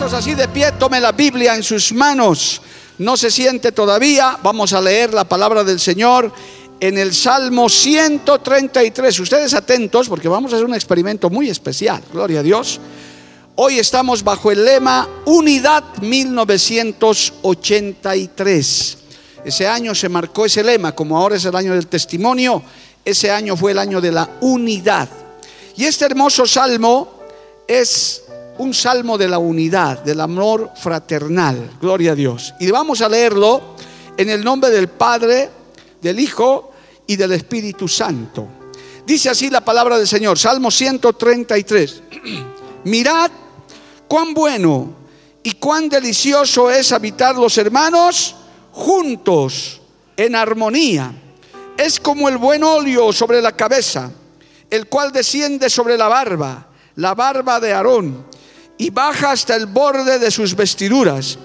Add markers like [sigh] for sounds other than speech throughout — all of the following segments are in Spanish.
Así de pie, tome la Biblia en sus manos. No se siente todavía. Vamos a leer la palabra del Señor en el Salmo 133. Ustedes atentos porque vamos a hacer un experimento muy especial. Gloria a Dios. Hoy estamos bajo el lema Unidad 1983. Ese año se marcó ese lema, como ahora es el año del testimonio, ese año fue el año de la unidad. Y este hermoso salmo es un salmo de la unidad, del amor fraternal, gloria a Dios. Y vamos a leerlo en el nombre del Padre, del Hijo y del Espíritu Santo. Dice así la palabra del Señor, Salmo 133. [clears throat] Mirad cuán bueno y cuán delicioso es habitar los hermanos juntos en armonía. Es como el buen óleo sobre la cabeza, el cual desciende sobre la barba, la barba de Aarón, y baja hasta el borde de sus vestiduras,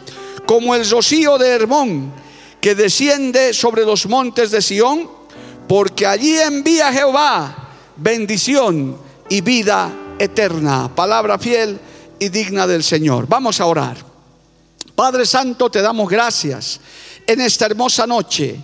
como el rocío de Hermón, que desciende sobre los montes de Sión, porque allí envía Jehová bendición y vida eterna. Palabra fiel y digna del Señor. Vamos a orar. Padre Santo, te damos gracias en esta hermosa noche.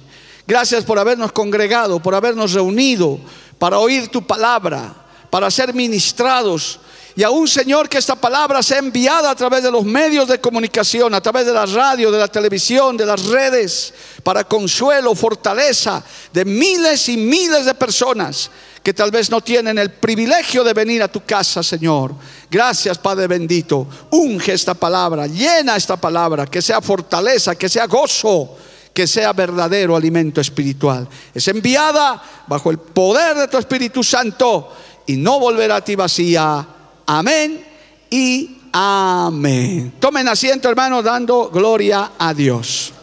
Gracias por habernos congregado, por habernos reunido para oír tu palabra, para ser ministrados. Y aún, Señor, que esta palabra sea enviada a través de los medios de comunicación, a través de la radio, de la televisión, de las redes, para consuelo, fortaleza de miles y miles de personas que tal vez no tienen el privilegio de venir a tu casa, Señor. Gracias, Padre bendito. Unge esta palabra, llena esta palabra, que sea fortaleza, que sea gozo, que sea verdadero alimento espiritual. Es enviada bajo el poder de tu Espíritu Santo y no volverá a ti vacía. Amén y amén. Tomen asiento, hermanos, dando gloria a Dios.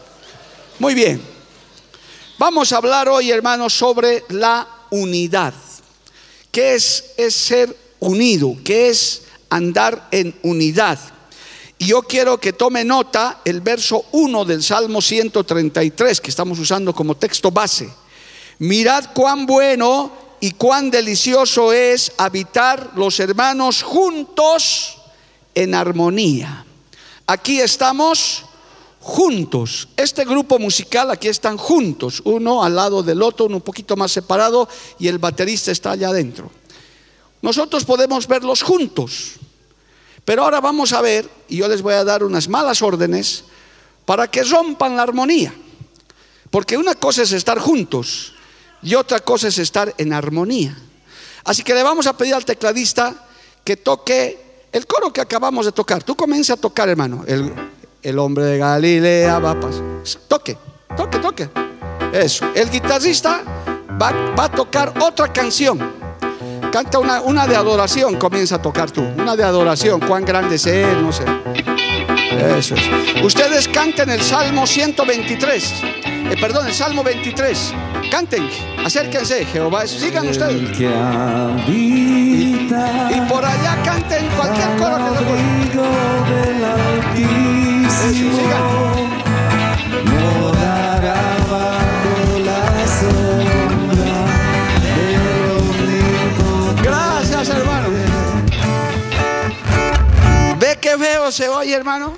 Muy bien. Vamos a hablar hoy, hermanos, sobre la unidad. ¿Qué es, es ser unido? ¿Qué es andar en unidad? Y yo quiero que tome nota el verso 1 del Salmo 133 que estamos usando como texto base. Mirad cuán bueno y cuán delicioso es habitar los hermanos juntos en armonía. Aquí estamos juntos. Este grupo musical aquí están juntos, uno al lado del otro, uno un poquito más separado y el baterista está allá adentro. Nosotros podemos verlos juntos. Pero ahora vamos a ver, y yo les voy a dar unas malas órdenes para que rompan la armonía. Porque una cosa es estar juntos y otra cosa es estar en armonía. Así que le vamos a pedir al tecladista que toque el coro que acabamos de tocar. Tú comienza a tocar, hermano. El, el hombre de Galilea va a pasar. Toque, toque, toque. Eso. El guitarrista va, va a tocar otra canción. Canta una, una, de adoración, comienza a tocar tú. Una de adoración, cuán grande es Él, no sé. Eso es. Ustedes canten el Salmo 123. Eh, perdón, el Salmo 23. Canten, acérquense, Jehová. Sigan ustedes. Y, y, por allá canten cualquier coro que les Eso, sigan. Gracias, hermano. ¿Ve qué feo se oye, hermano?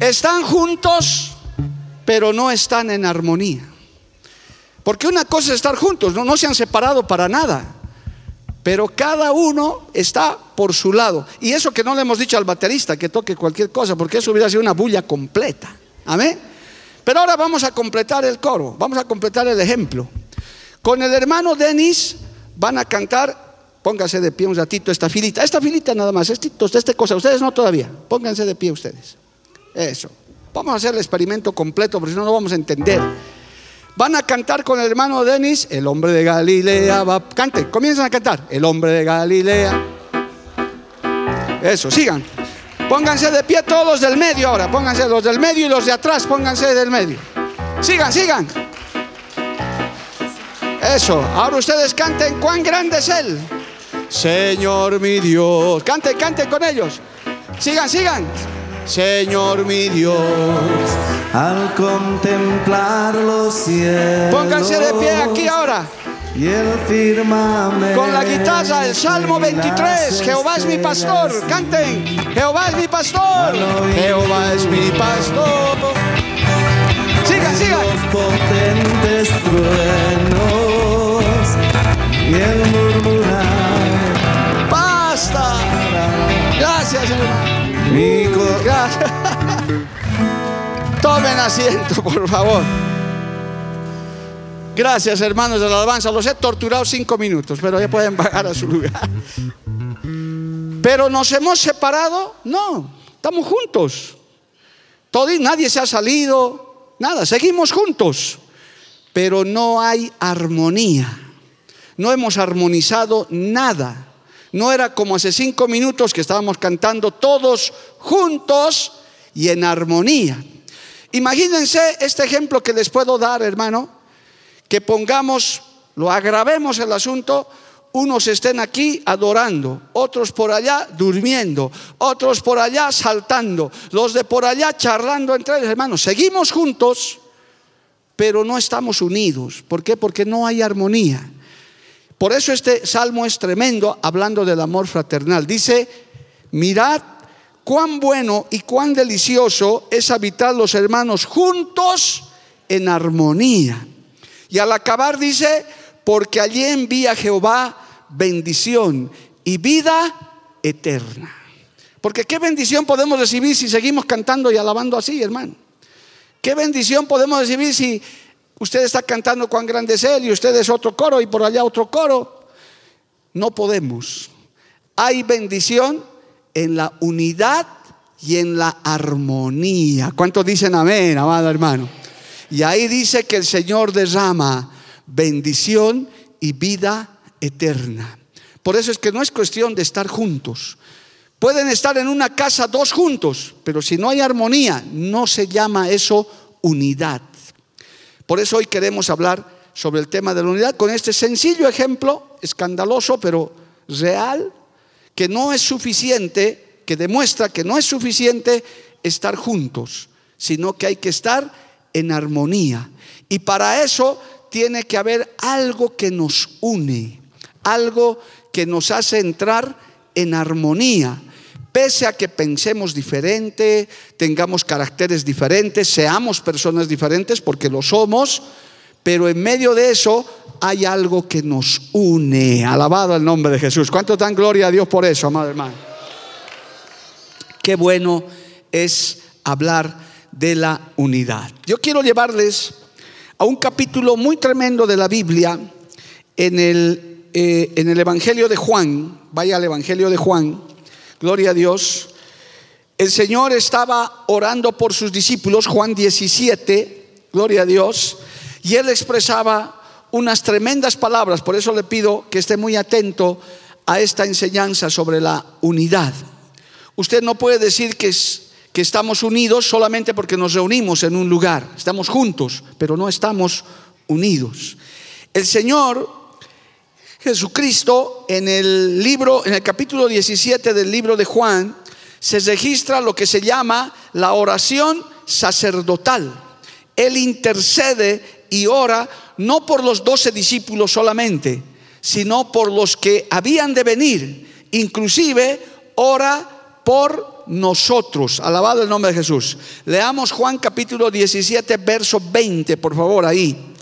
Están juntos, pero no están en armonía. Porque una cosa es estar juntos, no, no se han separado para nada. Pero cada uno está por su lado. Y eso que no le hemos dicho al baterista que toque cualquier cosa, porque eso hubiera sido una bulla completa. Amén. Pero ahora vamos a completar el coro, vamos a completar el ejemplo. Con el hermano Denis van a cantar, pónganse de pie un ratito esta filita, esta filita nada más, esta cosa, ustedes no todavía, pónganse de pie ustedes. Eso. Vamos a hacer el experimento completo, porque si no, no vamos a entender. Van a cantar con el hermano Denis, el hombre de Galilea. Va, cante, comiencen a cantar. El hombre de Galilea. Eso, sigan. Pónganse de pie todos los del medio ahora. Pónganse los del medio y los de atrás, pónganse del medio. Sigan, sigan. Eso, ahora ustedes canten cuán grande es Él. Señor mi Dios. Canten, canten con ellos. Sigan, sigan. Señor mi Dios. Al contemplar los cielos. Pónganse de pie aquí ahora. Y el firmamento. Con la guitarra, el Salmo 23. Jehová es mi pastor. Canten. Jehová es mi pastor. Jehová es mi pastor. Sigan, sigan. Los potentes truenos y el murmurar. Basta. Gracias, hermano. Mi. [laughs] Tomen asiento, por favor. Gracias, hermanos de la alabanza. Los he torturado cinco minutos, pero ya pueden bajar a su lugar. Pero nos hemos separado. No, estamos juntos. Todo, nadie se ha salido. Nada, seguimos juntos. Pero no hay armonía. No hemos armonizado nada. No era como hace cinco minutos que estábamos cantando todos juntos y en armonía. Imagínense este ejemplo que les puedo dar, hermano, que pongamos, lo agravemos el asunto, unos estén aquí adorando, otros por allá durmiendo, otros por allá saltando, los de por allá charlando entre ellos, hermanos. Seguimos juntos, pero no estamos unidos. ¿Por qué? Porque no hay armonía. Por eso este salmo es tremendo hablando del amor fraternal. Dice, mirad cuán bueno y cuán delicioso es habitar los hermanos juntos en armonía. Y al acabar dice, porque allí envía Jehová bendición y vida eterna. Porque qué bendición podemos recibir si seguimos cantando y alabando así, hermano. Qué bendición podemos recibir si usted está cantando cuán grande es Él y usted es otro coro y por allá otro coro. No podemos. Hay bendición en la unidad y en la armonía. ¿Cuántos dicen amén, amado hermano? Y ahí dice que el Señor derrama bendición y vida eterna. Por eso es que no es cuestión de estar juntos. Pueden estar en una casa dos juntos, pero si no hay armonía, no se llama eso unidad. Por eso hoy queremos hablar sobre el tema de la unidad con este sencillo ejemplo, escandaloso pero real, que no es suficiente, que demuestra que no es suficiente estar juntos, sino que hay que estar en armonía. Y para eso tiene que haber algo que nos une, algo que nos hace entrar en armonía. Pese a que pensemos diferente, tengamos caracteres diferentes, seamos personas diferentes, porque lo somos, pero en medio de eso hay algo que nos une. Alabado el nombre de Jesús. ¿Cuánto dan gloria a Dios por eso, amado hermano? Qué bueno es hablar de la unidad. Yo quiero llevarles a un capítulo muy tremendo de la Biblia en el, eh, en el Evangelio de Juan. Vaya al Evangelio de Juan. Gloria a Dios. El Señor estaba orando por sus discípulos, Juan 17, gloria a Dios, y él expresaba unas tremendas palabras, por eso le pido que esté muy atento a esta enseñanza sobre la unidad. Usted no puede decir que, es, que estamos unidos solamente porque nos reunimos en un lugar, estamos juntos, pero no estamos unidos. El Señor Jesucristo en el libro, en el capítulo 17 del libro de Juan, se registra lo que se llama la oración sacerdotal. Él intercede y ora no por los doce discípulos solamente, sino por los que habían de venir. Inclusive ora por nosotros. Alabado el nombre de Jesús. Leamos Juan capítulo 17, verso 20, por favor, ahí.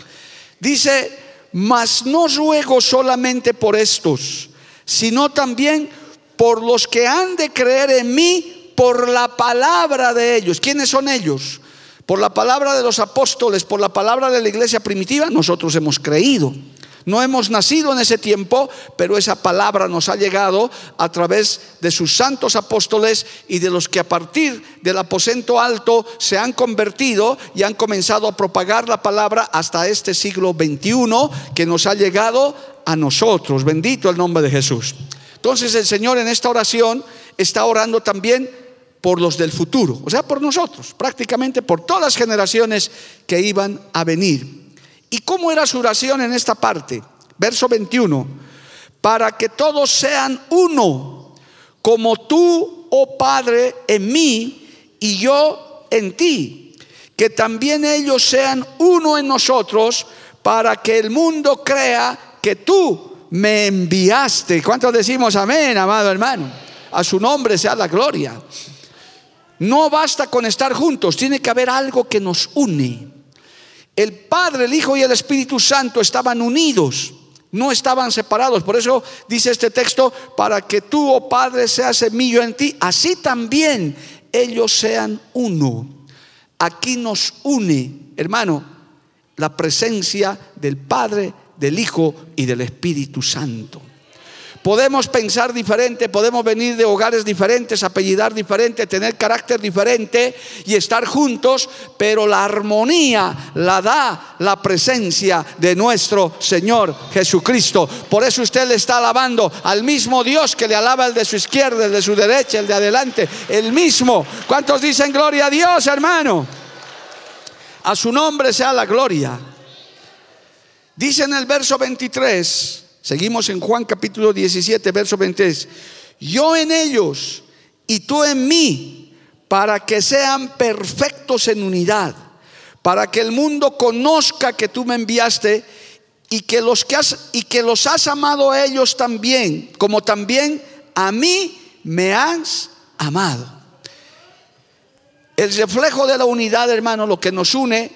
Dice, mas no ruego solamente por estos, sino también por los que han de creer en mí por la palabra de ellos. ¿Quiénes son ellos? Por la palabra de los apóstoles, por la palabra de la iglesia primitiva, nosotros hemos creído. No hemos nacido en ese tiempo, pero esa palabra nos ha llegado a través de sus santos apóstoles y de los que a partir del aposento alto se han convertido y han comenzado a propagar la palabra hasta este siglo XXI que nos ha llegado a nosotros. Bendito el nombre de Jesús. Entonces el Señor en esta oración está orando también por los del futuro, o sea, por nosotros, prácticamente por todas las generaciones que iban a venir. ¿Y cómo era su oración en esta parte? Verso 21. Para que todos sean uno, como tú, oh Padre, en mí y yo en ti. Que también ellos sean uno en nosotros, para que el mundo crea que tú me enviaste. ¿Cuántos decimos amén, amado hermano? A su nombre sea la gloria. No basta con estar juntos, tiene que haber algo que nos une. El Padre, el Hijo y el Espíritu Santo estaban unidos, no estaban separados. Por eso dice este texto, para que tú, oh Padre, seas semillo en ti, así también ellos sean uno. Aquí nos une, hermano, la presencia del Padre, del Hijo y del Espíritu Santo. Podemos pensar diferente, podemos venir de hogares diferentes, apellidar diferente, tener carácter diferente y estar juntos, pero la armonía la da la presencia de nuestro Señor Jesucristo. Por eso usted le está alabando al mismo Dios que le alaba el de su izquierda, el de su derecha, el de adelante, el mismo. ¿Cuántos dicen gloria a Dios, hermano? A su nombre sea la gloria. Dice en el verso 23, Seguimos en Juan capítulo 17, verso 23. Yo en ellos y tú en mí, para que sean perfectos en unidad, para que el mundo conozca que tú me enviaste y que los que has y que los has amado a ellos también, como también a mí me has amado. El reflejo de la unidad, hermano, lo que nos une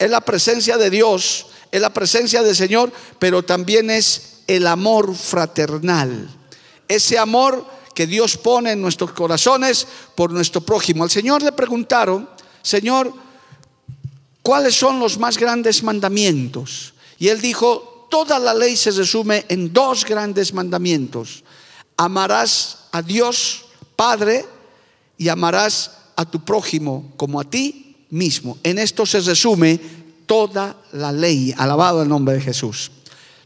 es la presencia de Dios, es la presencia del Señor, pero también es el amor fraternal, ese amor que Dios pone en nuestros corazones por nuestro prójimo. Al Señor le preguntaron, Señor, ¿cuáles son los más grandes mandamientos? Y él dijo, toda la ley se resume en dos grandes mandamientos. Amarás a Dios Padre y amarás a tu prójimo como a ti mismo. En esto se resume toda la ley. Alabado el nombre de Jesús.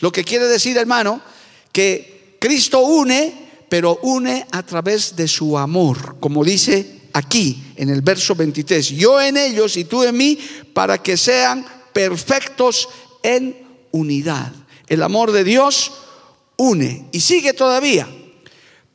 Lo que quiere decir, hermano, que Cristo une, pero une a través de su amor, como dice aquí en el verso 23, yo en ellos y tú en mí, para que sean perfectos en unidad. El amor de Dios une y sigue todavía.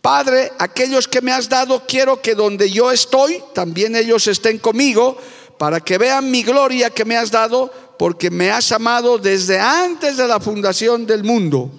Padre, aquellos que me has dado, quiero que donde yo estoy, también ellos estén conmigo, para que vean mi gloria que me has dado porque me has amado desde antes de la fundación del mundo.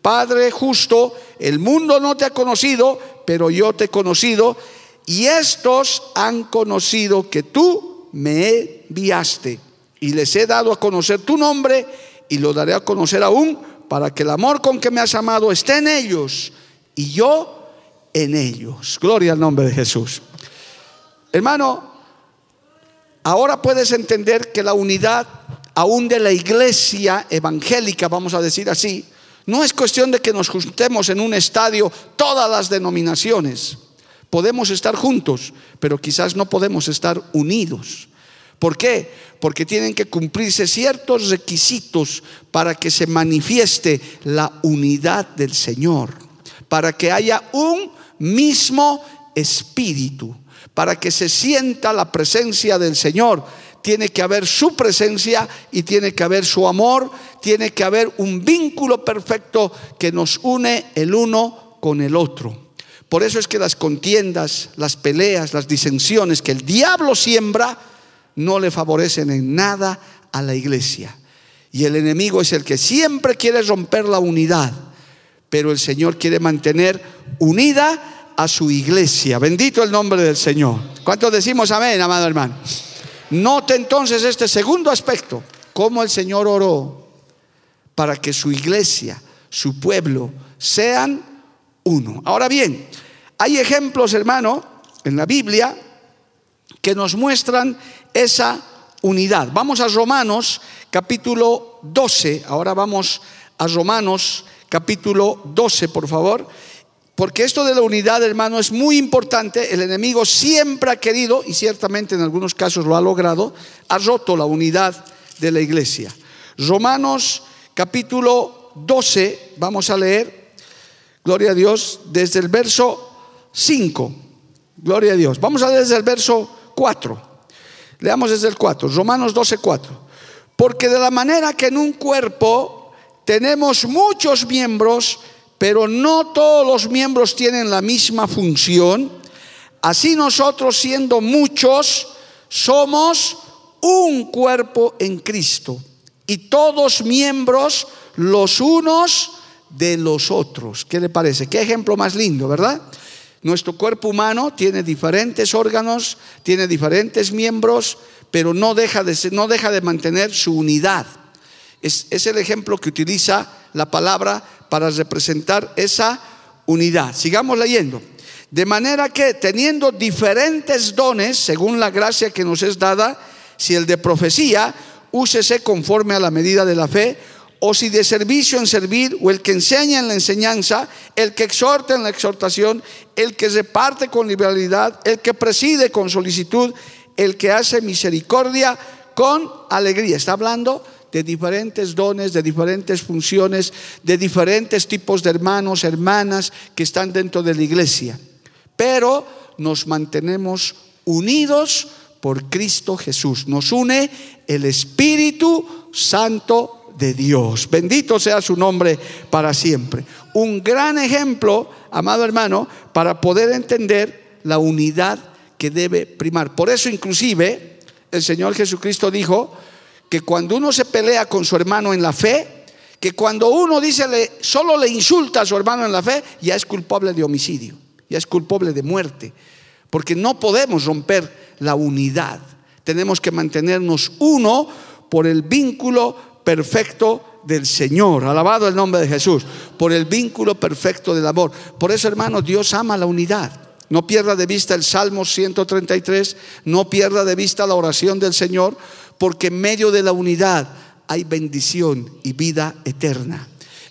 Padre justo, el mundo no te ha conocido, pero yo te he conocido, y estos han conocido que tú me enviaste, y les he dado a conocer tu nombre, y lo daré a conocer aún, para que el amor con que me has amado esté en ellos, y yo en ellos. Gloria al nombre de Jesús. Hermano, ahora puedes entender que la unidad aún de la iglesia evangélica, vamos a decir así, no es cuestión de que nos juntemos en un estadio todas las denominaciones. Podemos estar juntos, pero quizás no podemos estar unidos. ¿Por qué? Porque tienen que cumplirse ciertos requisitos para que se manifieste la unidad del Señor, para que haya un mismo espíritu, para que se sienta la presencia del Señor tiene que haber su presencia y tiene que haber su amor, tiene que haber un vínculo perfecto que nos une el uno con el otro. Por eso es que las contiendas, las peleas, las disensiones que el diablo siembra no le favorecen en nada a la iglesia. Y el enemigo es el que siempre quiere romper la unidad, pero el Señor quiere mantener unida a su iglesia. Bendito el nombre del Señor. ¿Cuántos decimos amén, amado hermano? Note entonces este segundo aspecto, cómo el Señor oró para que su iglesia, su pueblo, sean uno. Ahora bien, hay ejemplos, hermano, en la Biblia que nos muestran esa unidad. Vamos a Romanos capítulo 12, ahora vamos a Romanos capítulo 12, por favor. Porque esto de la unidad, hermano, es muy importante. El enemigo siempre ha querido, y ciertamente en algunos casos lo ha logrado, ha roto la unidad de la iglesia. Romanos capítulo 12, vamos a leer, gloria a Dios, desde el verso 5. Gloria a Dios. Vamos a leer desde el verso 4. Leamos desde el 4, Romanos 12, 4. Porque de la manera que en un cuerpo tenemos muchos miembros, pero no todos los miembros tienen la misma función, así nosotros siendo muchos, somos un cuerpo en Cristo y todos miembros los unos de los otros. ¿Qué le parece? Qué ejemplo más lindo, ¿verdad? Nuestro cuerpo humano tiene diferentes órganos, tiene diferentes miembros, pero no deja de, no deja de mantener su unidad. Es, es el ejemplo que utiliza la palabra para representar esa unidad. Sigamos leyendo. De manera que teniendo diferentes dones, según la gracia que nos es dada, si el de profecía, úsese conforme a la medida de la fe, o si de servicio en servir, o el que enseña en la enseñanza, el que exhorta en la exhortación, el que reparte con liberalidad, el que preside con solicitud, el que hace misericordia con alegría. Está hablando de diferentes dones, de diferentes funciones, de diferentes tipos de hermanos, hermanas que están dentro de la iglesia. Pero nos mantenemos unidos por Cristo Jesús. Nos une el Espíritu Santo de Dios. Bendito sea su nombre para siempre. Un gran ejemplo, amado hermano, para poder entender la unidad que debe primar. Por eso inclusive el Señor Jesucristo dijo, que cuando uno se pelea con su hermano en la fe, que cuando uno dice le, solo le insulta a su hermano en la fe, ya es culpable de homicidio, ya es culpable de muerte, porque no podemos romper la unidad. Tenemos que mantenernos uno por el vínculo perfecto del Señor. Alabado el nombre de Jesús, por el vínculo perfecto del amor. Por eso, hermano, Dios ama la unidad. No pierda de vista el Salmo 133, no pierda de vista la oración del Señor, porque en medio de la unidad hay bendición y vida eterna.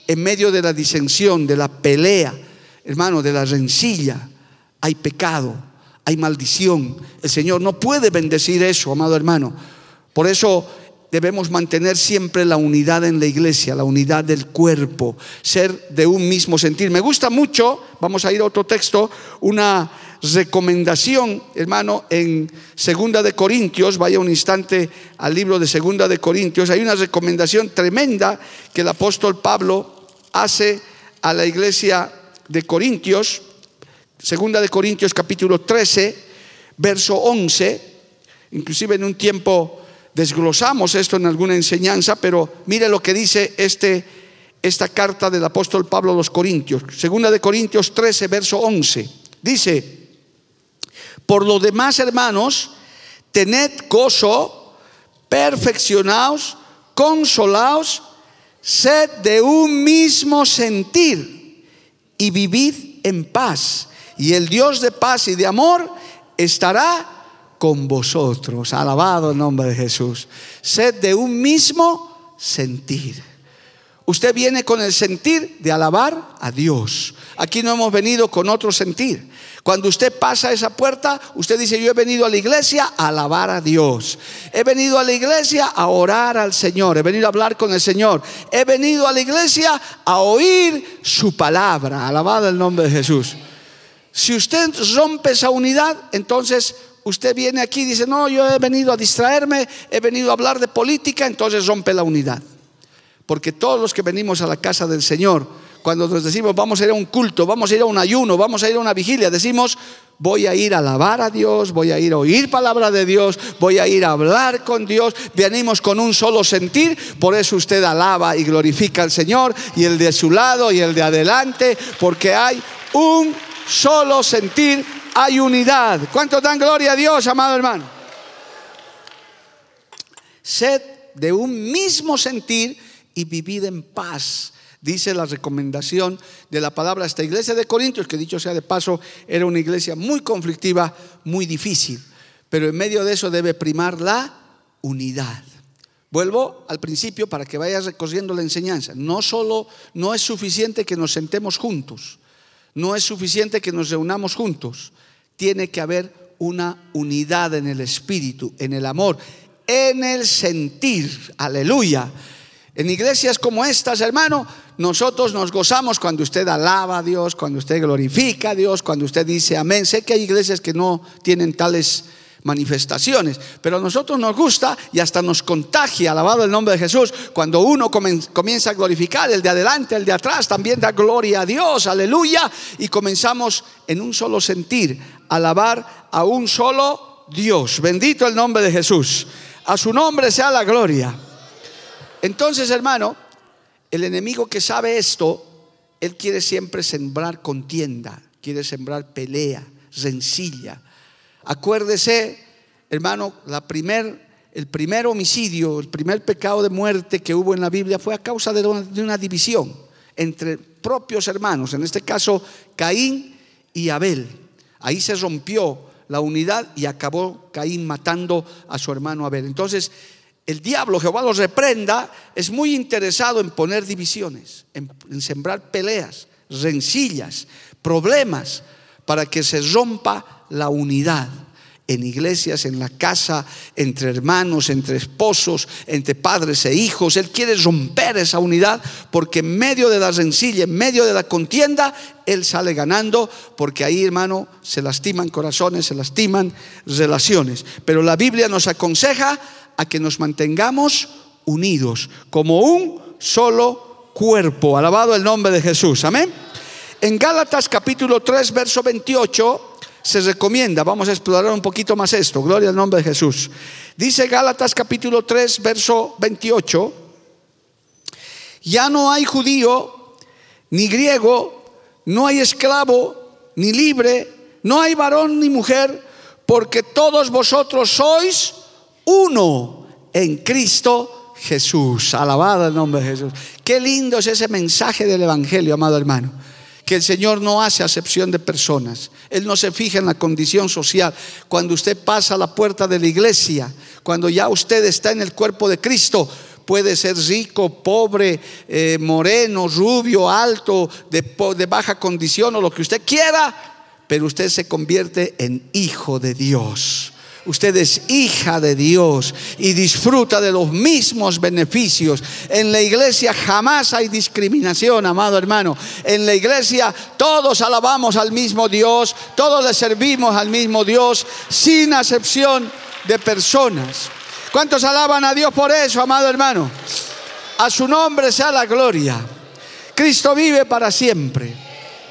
En medio de la disensión, de la pelea, hermano, de la rencilla, hay pecado, hay maldición. El Señor no puede bendecir eso, amado hermano. Por eso debemos mantener siempre la unidad en la iglesia, la unidad del cuerpo, ser de un mismo sentir. Me gusta mucho, vamos a ir a otro texto, una recomendación, hermano, en Segunda de Corintios, vaya un instante al libro de Segunda de Corintios, hay una recomendación tremenda que el apóstol Pablo hace a la iglesia de Corintios, Segunda de Corintios capítulo 13, verso 11, inclusive en un tiempo desglosamos esto en alguna enseñanza, pero mire lo que dice este, esta carta del apóstol Pablo a los Corintios, Segunda de Corintios 13, verso 11. Dice, por lo demás, hermanos, tened gozo, perfeccionaos, consolaos, sed de un mismo sentir y vivid en paz. Y el Dios de paz y de amor estará con vosotros. Alabado el nombre de Jesús. Sed de un mismo sentir. Usted viene con el sentir de alabar a Dios. Aquí no hemos venido con otro sentir. Cuando usted pasa esa puerta, usted dice, yo he venido a la iglesia a alabar a Dios. He venido a la iglesia a orar al Señor. He venido a hablar con el Señor. He venido a la iglesia a oír su palabra. Alabado el nombre de Jesús. Si usted rompe esa unidad, entonces usted viene aquí y dice, no, yo he venido a distraerme, he venido a hablar de política, entonces rompe la unidad. Porque todos los que venimos a la casa del Señor, cuando nos decimos vamos a ir a un culto, vamos a ir a un ayuno, vamos a ir a una vigilia, decimos voy a ir a alabar a Dios, voy a ir a oír palabra de Dios, voy a ir a hablar con Dios, venimos con un solo sentir, por eso usted alaba y glorifica al Señor y el de su lado y el de adelante, porque hay un solo sentir, hay unidad. ¿Cuánto dan gloria a Dios, amado hermano? Sed de un mismo sentir y vivid en paz. Dice la recomendación de la palabra a esta iglesia de Corintios, que dicho sea de paso, era una iglesia muy conflictiva, muy difícil. Pero en medio de eso debe primar la unidad. Vuelvo al principio para que vayas recorriendo la enseñanza. No solo, no es suficiente que nos sentemos juntos, no es suficiente que nos reunamos juntos. Tiene que haber una unidad en el espíritu, en el amor, en el sentir. Aleluya. En iglesias como estas, hermano, nosotros nos gozamos cuando usted alaba a Dios, cuando usted glorifica a Dios, cuando usted dice amén. Sé que hay iglesias que no tienen tales manifestaciones, pero a nosotros nos gusta y hasta nos contagia, alabado el nombre de Jesús, cuando uno comienza a glorificar, el de adelante, el de atrás, también da gloria a Dios, aleluya, y comenzamos en un solo sentir, alabar a un solo Dios. Bendito el nombre de Jesús. A su nombre sea la gloria. Entonces, hermano, el enemigo que sabe esto, él quiere siempre sembrar contienda, quiere sembrar pelea, rencilla. Acuérdese, hermano, la primer, el primer homicidio, el primer pecado de muerte que hubo en la Biblia fue a causa de una, de una división entre propios hermanos, en este caso Caín y Abel. Ahí se rompió la unidad y acabó Caín matando a su hermano Abel. Entonces, el diablo, Jehová los reprenda, es muy interesado en poner divisiones, en, sembrar peleas, rencillas, problemas, para que se rompa la unidad en iglesias, en la casa, entre hermanos, entre esposos, entre padres e hijos. Él quiere romper esa unidad porque en medio de la rencilla, en medio de la contienda, Él sale ganando porque ahí, hermano, se lastiman corazones, se lastiman relaciones. Pero la Biblia nos aconseja a que nos mantengamos unidos como un solo cuerpo. Alabado el nombre de Jesús. Amén. En Gálatas capítulo 3, verso 28 se recomienda, vamos a explorar un poquito más esto, gloria al nombre de Jesús. Dice Gálatas capítulo 3, verso 28, ya no hay judío, ni griego, no hay esclavo, ni libre, no hay varón ni mujer, porque todos vosotros sois uno en Cristo Jesús. Alabado el nombre de Jesús. Qué lindo es ese mensaje del Evangelio, amado hermano. Que el Señor no hace acepción de personas. Él no se fija en la condición social. Cuando usted pasa a la puerta de la iglesia, cuando ya usted está en el cuerpo de Cristo, puede ser rico, pobre, eh, moreno, rubio, alto, de, de baja condición o lo que usted quiera, pero usted se convierte en hijo de Dios. Usted es hija de Dios y disfruta de los mismos beneficios. En la iglesia jamás hay discriminación, amado hermano. En la iglesia todos alabamos al mismo Dios, todos le servimos al mismo Dios, sin acepción de personas. ¿Cuántos alaban a Dios por eso, amado hermano? A su nombre sea la gloria. Cristo vive para siempre.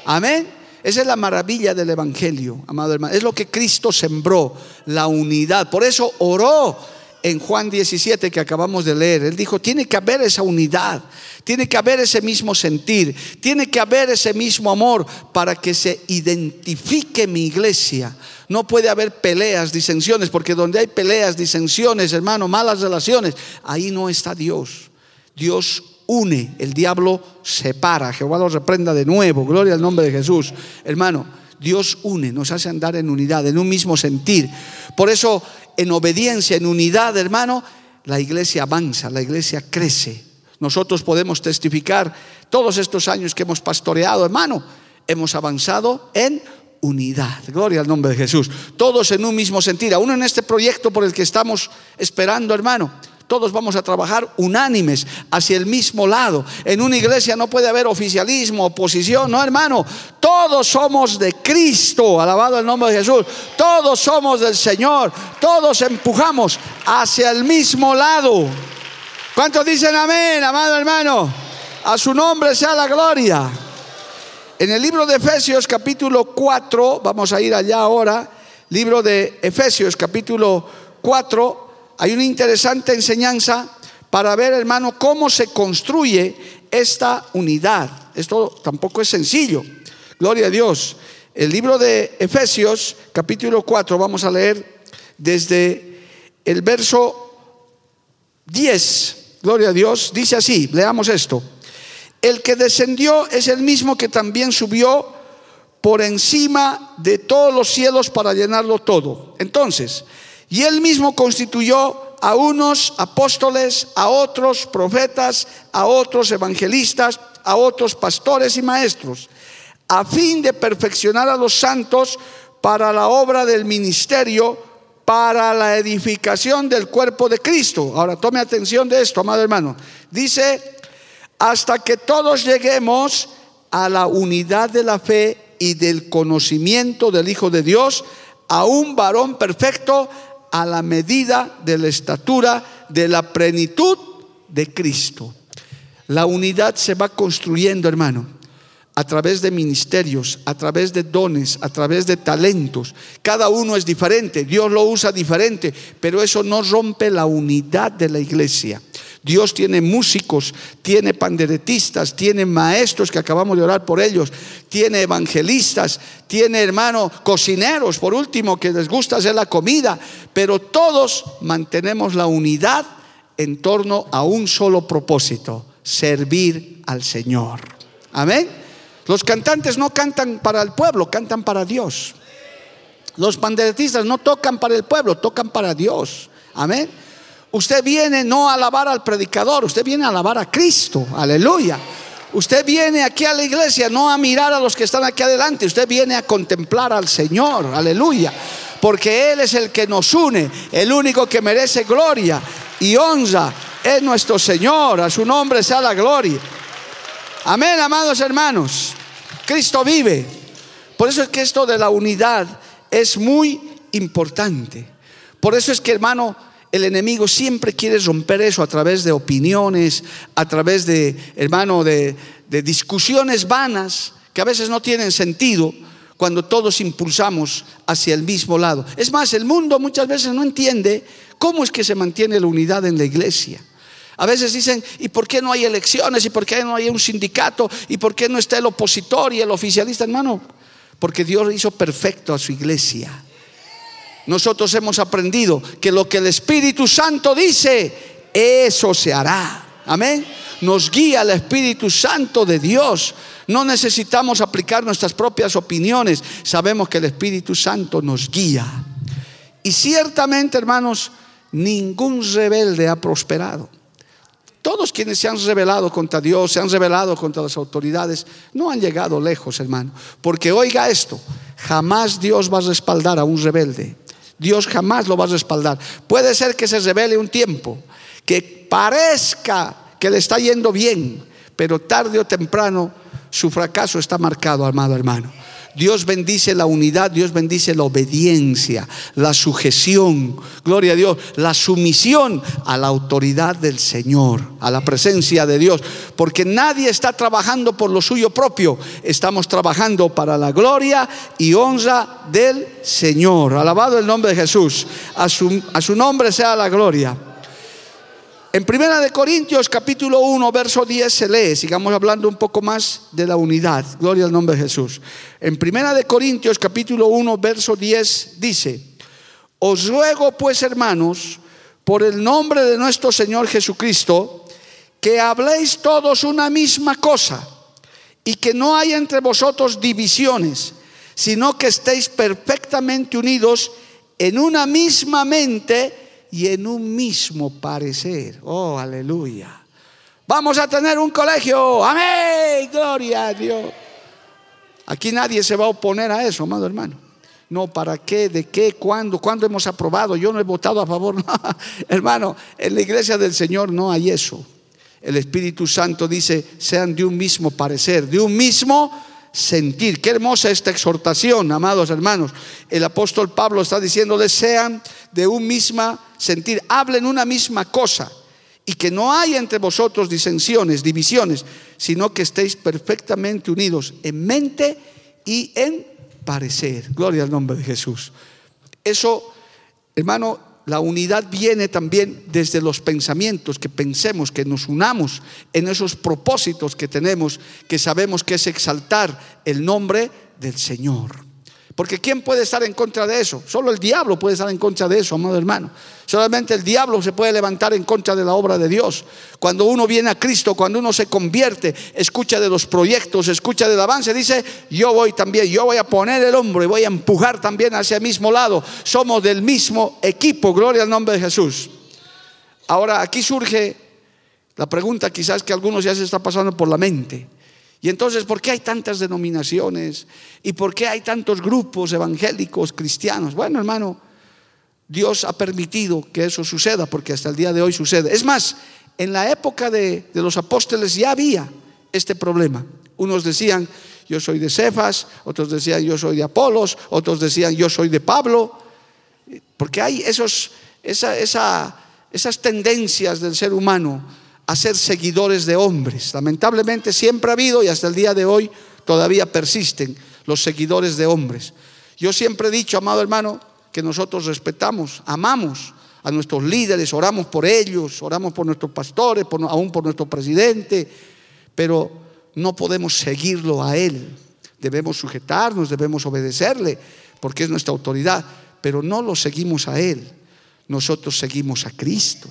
Amén. Esa es la maravilla del Evangelio, amado hermano. Es lo que Cristo sembró, la unidad. Por eso oró en Juan 17 que acabamos de leer. Él dijo, tiene que haber esa unidad, tiene que haber ese mismo sentir, tiene que haber ese mismo amor para que se identifique mi iglesia. No puede haber peleas, disensiones, porque donde hay peleas, disensiones, hermano, malas relaciones, ahí no está Dios. Dios une, el diablo separa. Jehová lo reprenda de nuevo. Gloria al nombre de Jesús. Hermano, Dios une, nos hace andar en unidad, en un mismo sentir. Por eso, en obediencia, en unidad, hermano, la iglesia avanza, la iglesia crece. Nosotros podemos testificar todos estos años que hemos pastoreado, hermano, hemos avanzado en unidad. Gloria al nombre de Jesús. Todos en un mismo sentir. Aún en este proyecto por el que estamos esperando, hermano todos vamos a trabajar unánimes hacia el mismo lado. En una iglesia no puede haber oficialismo, oposición, no hermano. Todos somos de Cristo, alabado el nombre de Jesús. Todos somos del Señor. Todos empujamos hacia el mismo lado. ¿Cuántos dicen amén, amado hermano? A su nombre sea la gloria. En el libro de Efesios capítulo 4, vamos a ir allá ahora, libro de Efesios capítulo 4, hay una interesante enseñanza para ver, hermano, cómo se construye esta unidad. Esto tampoco es sencillo. Gloria a Dios. El libro de Efesios, capítulo 4, vamos a leer desde el verso 10. Gloria a Dios. Dice así, leamos esto. El que descendió es el mismo que también subió por encima de todos los cielos para llenarlo todo. Entonces, y él mismo constituyó a unos apóstoles, a otros profetas, a otros evangelistas, a otros pastores y maestros, a fin de perfeccionar a los santos para la obra del ministerio, para la edificación del cuerpo de Cristo. Ahora tome atención de esto, amado hermano. Dice, hasta que todos lleguemos a la unidad de la fe y del conocimiento del Hijo de Dios, a un varón perfecto a la medida de la estatura de la plenitud de Cristo. La unidad se va construyendo, hermano, a través de ministerios, a través de dones, a través de talentos. Cada uno es diferente, Dios lo usa diferente, pero eso no rompe la unidad de la iglesia. Dios tiene músicos, tiene panderetistas, tiene maestros que acabamos de orar por ellos, tiene evangelistas, tiene hermanos cocineros, por último, que les gusta hacer la comida, pero todos mantenemos la unidad en torno a un solo propósito, servir al Señor. Amén. Los cantantes no cantan para el pueblo, cantan para Dios. Los panderetistas no tocan para el pueblo, tocan para Dios. Amén. Usted viene no a alabar al predicador, usted viene a alabar a Cristo. Aleluya. Usted viene aquí a la iglesia no a mirar a los que están aquí adelante, usted viene a contemplar al Señor. Aleluya. Porque Él es el que nos une, el único que merece gloria y honra es nuestro Señor. A su nombre sea la gloria. Amén, amados hermanos. Cristo vive. Por eso es que esto de la unidad es muy importante. Por eso es que, hermano, el enemigo siempre quiere romper eso a través de opiniones, a través de, hermano, de, discusiones vanas que a veces no tienen sentido cuando todos impulsamos hacia el mismo lado. Es más, el mundo muchas veces no entiende cómo es que se mantiene la unidad en la iglesia. A veces dicen, ¿y por qué no hay elecciones? ¿Y por qué no hay un sindicato? ¿Y por qué no está el opositor y el oficialista? Hermano, porque Dios hizo perfecto a su iglesia nosotros hemos aprendido que lo que el Espíritu Santo dice, eso se hará. Amén. Nos guía el Espíritu Santo de Dios. No necesitamos aplicar nuestras propias opiniones. Sabemos que el Espíritu Santo nos guía. Y ciertamente, hermanos, ningún rebelde ha prosperado. Todos quienes se han rebelado contra Dios, se han rebelado contra las autoridades, no han llegado lejos, hermano. Porque oiga esto, jamás Dios va a respaldar a un rebelde. Dios jamás lo va a respaldar. Puede ser que se revele un tiempo, que parezca que le está yendo bien, pero tarde o temprano su fracaso está marcado, amado hermano. Dios bendice la unidad, Dios bendice la obediencia, la sujeción, gloria a Dios, la sumisión a la autoridad del Señor, a la presencia de Dios, porque nadie está trabajando por lo suyo propio, estamos trabajando para la gloria y honra del Señor. Alabado el nombre de Jesús, a su, a su nombre sea la gloria. En Primera de Corintios capítulo 1 verso 10 se lee, sigamos hablando un poco más de la unidad. Gloria al nombre de Jesús. En Primera de Corintios capítulo 1 verso 10 dice: Os ruego pues, hermanos, por el nombre de nuestro Señor Jesucristo, que habléis todos una misma cosa y que no haya entre vosotros divisiones, sino que estéis perfectamente unidos en una misma mente y en un mismo parecer. Oh, aleluya. Vamos a tener un colegio. Amén. Gloria a Dios. Aquí nadie se va a oponer a eso, amado hermano. No, ¿para qué? ¿De qué? ¿Cuándo? ¿Cuándo hemos aprobado? Yo no he votado a favor. [laughs] hermano, en la iglesia del Señor no hay eso. El Espíritu Santo dice, sean de un mismo parecer, de un mismo sentir. Qué hermosa esta exhortación, amados hermanos. El apóstol Pablo está diciéndoles, sean de un mismo sentir, hablen una misma cosa y que no haya entre vosotros disensiones, divisiones, sino que estéis perfectamente unidos en mente y en parecer. Gloria al nombre de Jesús. Eso, hermano, la unidad viene también desde los pensamientos, que pensemos, que nos unamos en esos propósitos que tenemos, que sabemos que es exaltar el nombre del Señor. Porque ¿quién puede estar en contra de eso? Solo el diablo puede estar en contra de eso, amado hermano. Solamente el diablo se puede levantar en contra de la obra de Dios. Cuando uno viene a Cristo, cuando uno se convierte, escucha de los proyectos, escucha del avance, dice, yo voy también, yo voy a poner el hombro y voy a empujar también hacia el mismo lado. Somos del mismo equipo, gloria al nombre de Jesús. Ahora, aquí surge la pregunta quizás que algunos ya se está pasando por la mente. Y entonces, ¿por qué hay tantas denominaciones? ¿Y por qué hay tantos grupos evangélicos, cristianos? Bueno, hermano, Dios ha permitido que eso suceda, porque hasta el día de hoy sucede. Es más, en la época de, de los apóstoles ya había este problema. Unos decían, yo soy de Cefas, otros decían, yo soy de Apolos, otros decían, yo soy de Pablo, porque hay esos, esa, esa, esas tendencias del ser humano a ser seguidores de hombres. Lamentablemente siempre ha habido y hasta el día de hoy todavía persisten los seguidores de hombres. Yo siempre he dicho, amado hermano, que nosotros respetamos, amamos a nuestros líderes, oramos por ellos, oramos por nuestros pastores, aún por nuestro presidente, pero no podemos seguirlo a él. Debemos sujetarnos, debemos obedecerle, porque es nuestra autoridad, pero no lo seguimos a él. Nosotros seguimos a Cristo.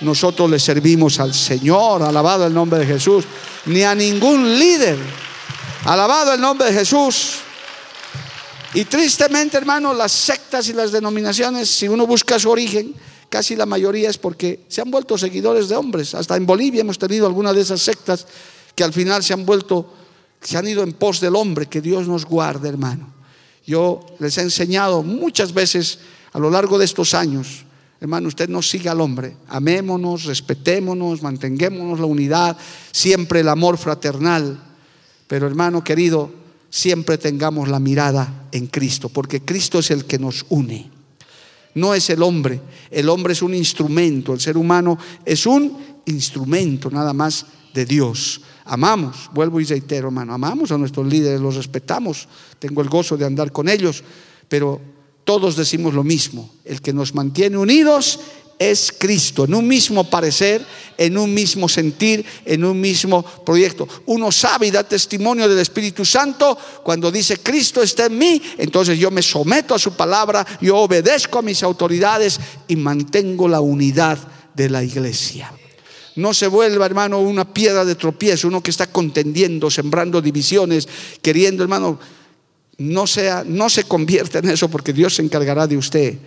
Nosotros le servimos al Señor, alabado el nombre de Jesús, ni a ningún líder. Alabado el nombre de Jesús. Y tristemente, hermano, las sectas y las denominaciones, si uno busca su origen, casi la mayoría es porque se han vuelto seguidores de hombres. Hasta en Bolivia hemos tenido algunas de esas sectas que al final se han vuelto, se han ido en pos del hombre. Que Dios nos guarde, hermano. Yo les he enseñado muchas veces a lo largo de estos años Hermano, usted no siga al hombre. Amémonos, respetémonos, mantengámonos la unidad, siempre el amor fraternal. Pero hermano querido, siempre tengamos la mirada en Cristo, porque Cristo es el que nos une. No es el hombre. El hombre es un instrumento. El ser humano es un instrumento nada más de Dios. Amamos, vuelvo y reitero, hermano, amamos a nuestros líderes, los respetamos. Tengo el gozo de andar con ellos, pero todos decimos lo mismo. El que nos mantiene unidos es Cristo, en un mismo parecer, en un mismo sentir, en un mismo proyecto. Uno sabe y da testimonio del Espíritu Santo cuando dice Cristo está en mí, entonces yo me someto a su palabra, yo obedezco a mis autoridades y mantengo la unidad de la iglesia. No se vuelva, hermano, una piedra de tropiezo, uno que está contendiendo, sembrando divisiones, queriendo, hermano, no, sea, no se convierta en eso porque Dios se encargará de usted.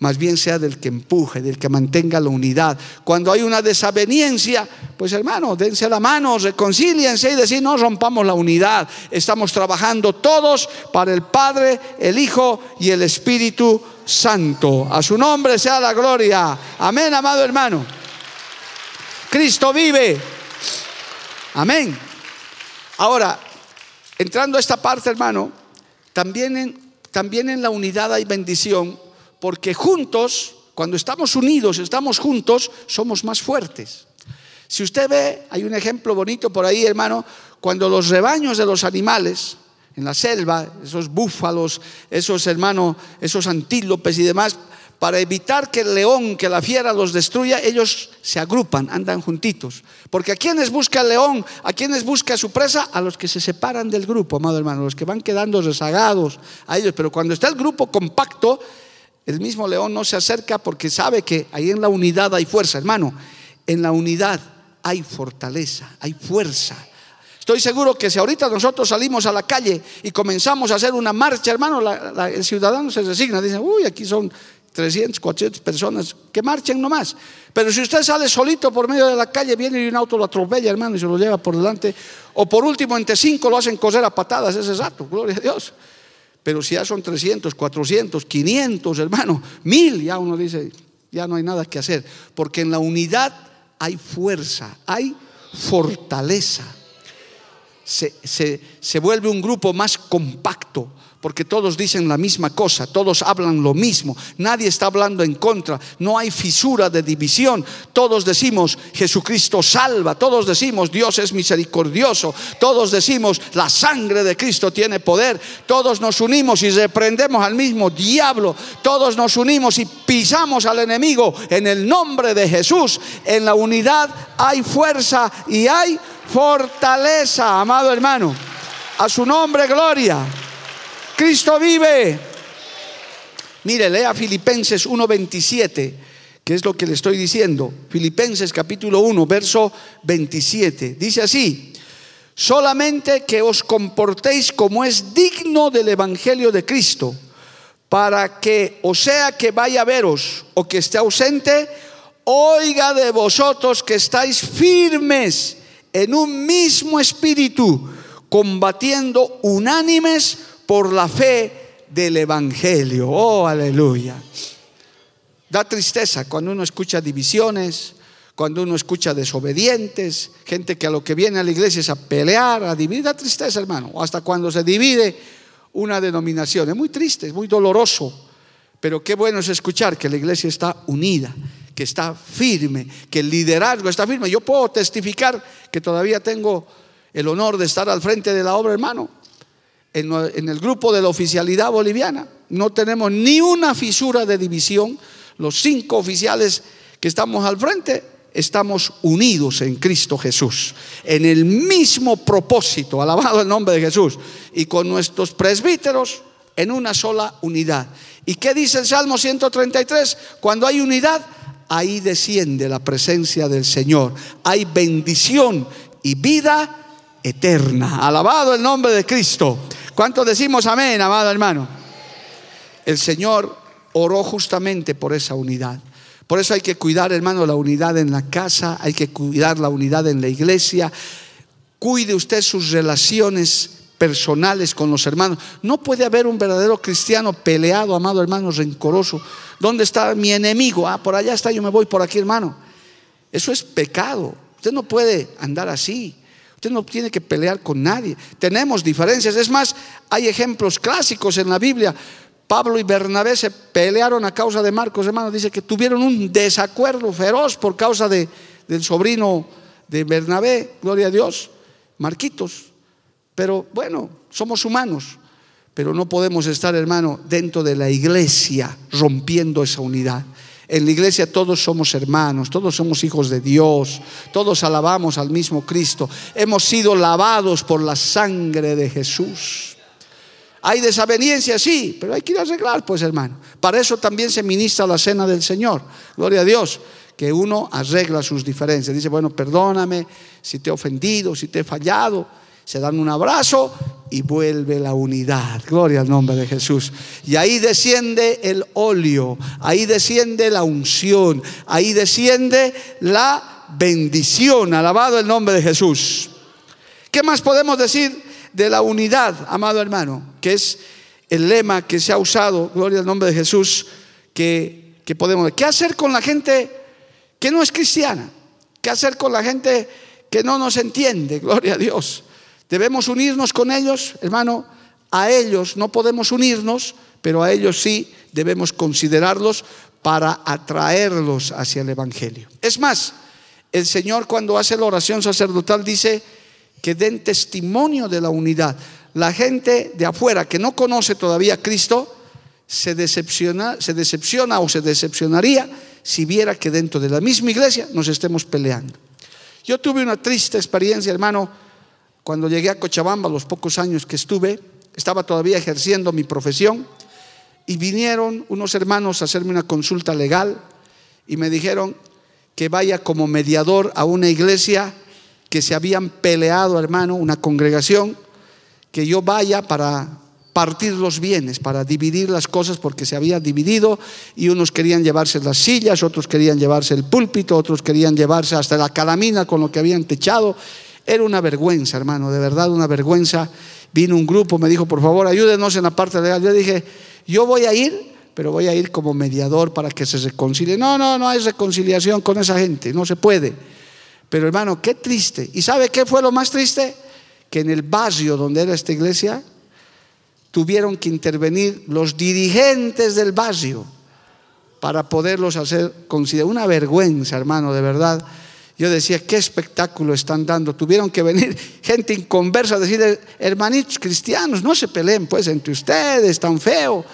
Más bien sea del que empuje, del que mantenga la unidad. Cuando hay una desaveniencia, pues hermano, dense la mano, reconcíliense y decir, no rompamos la unidad. Estamos trabajando todos para el Padre, el Hijo y el Espíritu Santo. A su nombre sea la gloria. Amén, amado hermano. Cristo vive. Amén. Ahora, entrando a esta parte, hermano, también en, también en la unidad hay bendición, porque juntos, cuando estamos unidos, estamos juntos, somos más fuertes. Si usted ve, hay un ejemplo bonito por ahí, hermano, cuando los rebaños de los animales en la selva, esos búfalos, esos hermanos, esos antílopes y demás, para evitar que el león, que la fiera los destruya, ellos se agrupan, andan juntitos. Porque a quienes busca el león, a quienes busca su presa, a los que se separan del grupo, amado hermano, los que van quedando rezagados a ellos. Pero cuando está el grupo compacto, el mismo león no se acerca porque sabe que ahí en la unidad hay fuerza, hermano. En la unidad hay fortaleza, hay fuerza. Estoy seguro que si ahorita nosotros salimos a la calle y comenzamos a hacer una marcha, hermano, el ciudadano se resigna, dice, uy, aquí son 300, 400 personas que marchen nomás. Pero si usted sale solito por medio de la calle, viene y un auto lo atropella, hermano, y se lo lleva por delante. O por último, entre cinco lo hacen coser a patadas, ese es rato, gloria a Dios. Pero si ya son 300, 400, 500, hermano, mil, ya uno dice, ya no hay nada que hacer. Porque en la unidad hay fuerza, hay fortaleza. Se, se, se vuelve un grupo más compacto, porque todos dicen la misma cosa, todos hablan lo mismo, nadie está hablando en contra, no hay fisura de división, todos decimos Jesucristo salva, todos decimos Dios es misericordioso, todos decimos la sangre de Cristo tiene poder, todos nos unimos y reprendemos al mismo diablo, todos nos unimos y pisamos al enemigo en el nombre de Jesús, en la unidad hay fuerza y hay fortaleza, amado hermano, a su nombre gloria. Cristo vive. Mire, lea Filipenses 1:27, que es lo que le estoy diciendo. Filipenses capítulo 1, verso 27. Dice así, solamente que os comportéis como es digno del Evangelio de Cristo, para que, o sea que vaya a veros o que esté ausente, oiga de vosotros que estáis firmes en un mismo espíritu, combatiendo unánimes por la fe del Evangelio. Oh, aleluya. Da tristeza cuando uno escucha divisiones, cuando uno escucha desobedientes, gente que a lo que viene a la iglesia es a pelear, a dividir, da tristeza, hermano. Hasta cuando se divide una denominación. Es muy triste, es muy doloroso. Pero qué bueno es escuchar que la iglesia está unida, que está firme, que el liderazgo está firme. Yo puedo testificar que todavía tengo el honor de estar al frente de la obra, hermano, en, el grupo de la oficialidad boliviana. No tenemos ni una fisura de división. Los cinco oficiales que estamos al frente estamos unidos en Cristo Jesús, en el mismo propósito, alabado el nombre de Jesús, y con nuestros presbíteros en una sola unidad. ¿Y qué dice el Salmo 133? Cuando hay unidad, ahí desciende la presencia del Señor. Hay bendición y vida eterna. Alabado el nombre de Cristo. ¿Cuántos decimos amén, amado hermano? El Señor oró justamente por esa unidad. Por eso hay que cuidar, hermano, la unidad en la casa, hay que cuidar la unidad en la iglesia. Cuide usted sus relaciones personales con los hermanos. No puede haber un verdadero cristiano peleado, amado hermano, rencoroso. ¿Dónde está mi enemigo? Ah, por allá está, yo me voy por aquí, hermano. Eso es pecado. Usted no puede andar así. Usted no tiene que pelear con nadie. Tenemos diferencias. Es más, hay ejemplos clásicos en la Biblia. Pablo y Bernabé se pelearon a causa de Marcos, hermano. Dice que tuvieron un desacuerdo feroz por causa de, del sobrino de Bernabé, gloria a Dios, Marquitos. Pero bueno, somos humanos, pero no podemos estar, hermano, dentro de la iglesia rompiendo esa unidad. En la iglesia todos somos hermanos, todos somos hijos de Dios, todos alabamos al mismo Cristo. Hemos sido lavados por la sangre de Jesús. Hay desaveniencia, sí, pero hay que arreglar, pues hermano. Para eso también se ministra la cena del Señor. Gloria a Dios, que uno arregla sus diferencias. Dice, bueno, perdóname si te he ofendido, si te he fallado se dan un abrazo y vuelve la unidad. Gloria al nombre de Jesús. Y ahí desciende el óleo, ahí desciende la unción, ahí desciende la bendición. Alabado el nombre de Jesús. ¿Qué más podemos decir de la unidad, amado hermano? Que es el lema que se ha usado, gloria al nombre de Jesús, que, que podemos... ¿Qué hacer con la gente que no es cristiana? ¿Qué hacer con la gente que no nos entiende? Gloria a Dios. Debemos unirnos con ellos, hermano. A ellos no podemos unirnos, pero a ellos sí debemos considerarlos para atraerlos hacia el Evangelio. Es más, el Señor cuando hace la oración sacerdotal dice que den testimonio de la unidad. La gente de afuera que no conoce todavía a Cristo se decepciona, se decepciona o se decepcionaría si viera que dentro de la misma iglesia nos estemos peleando. Yo tuve una triste experiencia, hermano, cuando llegué a Cochabamba, los pocos años que estuve, estaba todavía ejerciendo mi profesión y vinieron unos hermanos a hacerme una consulta legal y me dijeron que vaya como mediador a una iglesia que se habían peleado, hermano, una congregación, que yo vaya para partir los bienes, para dividir las cosas porque se había dividido y unos querían llevarse las sillas, otros querían llevarse el púlpito, otros querían llevarse hasta la calamina con lo que habían techado era una vergüenza, hermano, de verdad una vergüenza. Vino un grupo, me dijo, por favor, ayúdenos en la parte legal. Yo dije, yo voy a ir, pero voy a ir como mediador para que se reconcilie. No, no, no hay reconciliación con esa gente, no se puede. Pero hermano, qué triste. ¿Y sabe qué fue lo más triste? Que en el barrio donde era esta iglesia, tuvieron que intervenir los dirigentes del barrio para poderlos hacer considerar. Una vergüenza, hermano, de verdad. Yo decía, qué espectáculo están dando. Tuvieron que venir [laughs] gente inconversa a decir, hermanitos cristianos, no se peleen pues entre ustedes, tan feo.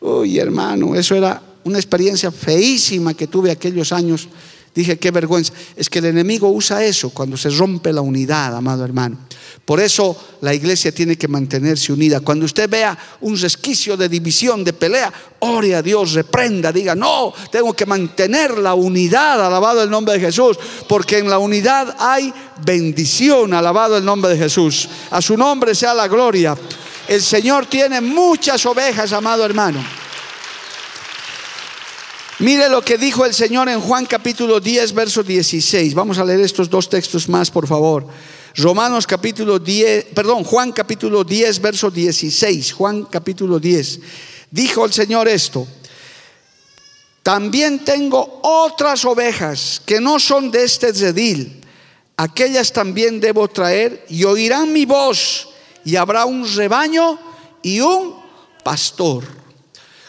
Uy, hermano, eso era una experiencia feísima que tuve aquellos años. Dije, qué vergüenza. Es que el enemigo usa eso cuando se rompe la unidad, amado hermano. Por eso la iglesia tiene que mantenerse unida. Cuando usted vea un resquicio de división, de pelea, ore a Dios, reprenda, diga, no, tengo que mantener la unidad, alabado el nombre de Jesús, porque en la unidad hay bendición, alabado el nombre de Jesús. A su nombre sea la gloria. El Señor tiene muchas ovejas, amado hermano. Mire lo que dijo el Señor en Juan capítulo 10, verso 16. Vamos a leer estos dos textos más, por favor. Romanos capítulo 10, perdón, Juan capítulo 10, verso 16. Juan capítulo 10. Dijo el Señor esto. También tengo otras ovejas que no son de este redil. Aquellas también debo traer y oirán mi voz y habrá un rebaño y un pastor.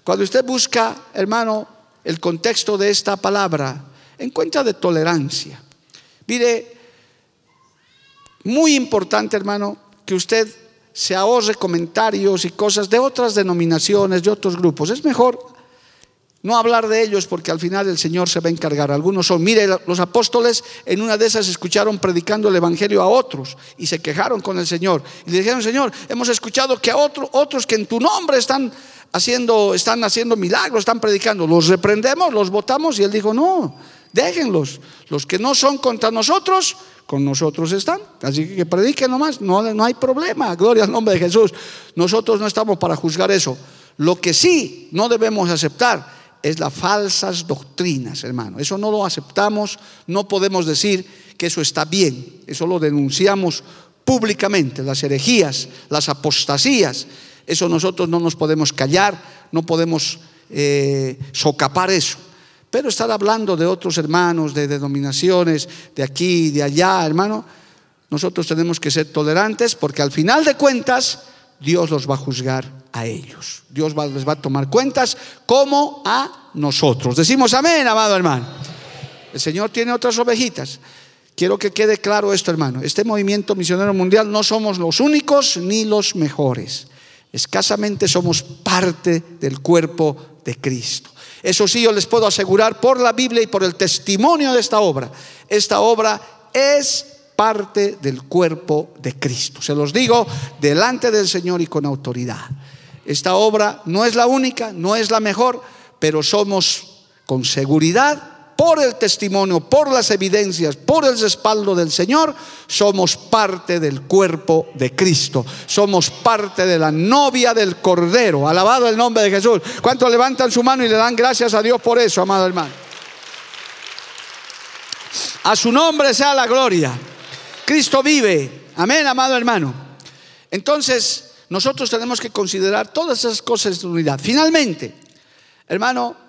Cuando usted busca, hermano, el contexto de esta palabra, encuentra de tolerancia. Mire, muy importante, hermano, que usted se ahorre comentarios y cosas de otras denominaciones, de otros grupos. Es mejor no hablar de ellos porque al final el Señor se va a encargar. Algunos son, mire, los apóstoles en una de esas escucharon predicando el Evangelio a otros y se quejaron con el Señor. Y le dijeron, Señor, hemos escuchado que a otros que en tu nombre están haciendo, están haciendo milagros, están predicando. Los reprendemos, los votamos y él dijo, no, déjenlos. Los que no son contra nosotros, con nosotros están. Así que prediquen nomás, no, no hay problema. Gloria al nombre de Jesús. Nosotros no estamos para juzgar eso. Lo que sí no debemos aceptar es las falsas doctrinas, hermano. Eso no lo aceptamos, no podemos decir que eso está bien. Eso lo denunciamos públicamente, las herejías, las apostasías. Eso nosotros no nos podemos callar, no podemos eh, socapar eso. Pero estar hablando de otros hermanos, de denominaciones, de aquí, de allá, hermano, nosotros tenemos que ser tolerantes porque al final de cuentas Dios los va a juzgar a ellos. Dios les va a tomar cuentas como a nosotros. Decimos amén, amado hermano. El Señor tiene otras ovejitas. Quiero que quede claro esto, hermano. Este movimiento misionero mundial no somos los únicos ni los mejores. Escasamente somos parte del cuerpo de Cristo. Eso sí, yo les puedo asegurar por la Biblia y por el testimonio de esta obra. Esta obra es parte del cuerpo de Cristo. Se los digo delante del Señor y con autoridad. Esta obra no es la única, no es la mejor, pero somos con seguridad por el testimonio, por las evidencias, por el respaldo del Señor, somos parte del cuerpo de Cristo. Somos parte de la novia del Cordero. Alabado el nombre de Jesús. ¿Cuántos levantan su mano y le dan gracias a Dios por eso, amado hermano? A su nombre sea la gloria. Cristo vive. Amén, amado hermano. Entonces, nosotros tenemos que considerar todas esas cosas de unidad. Finalmente, hermano,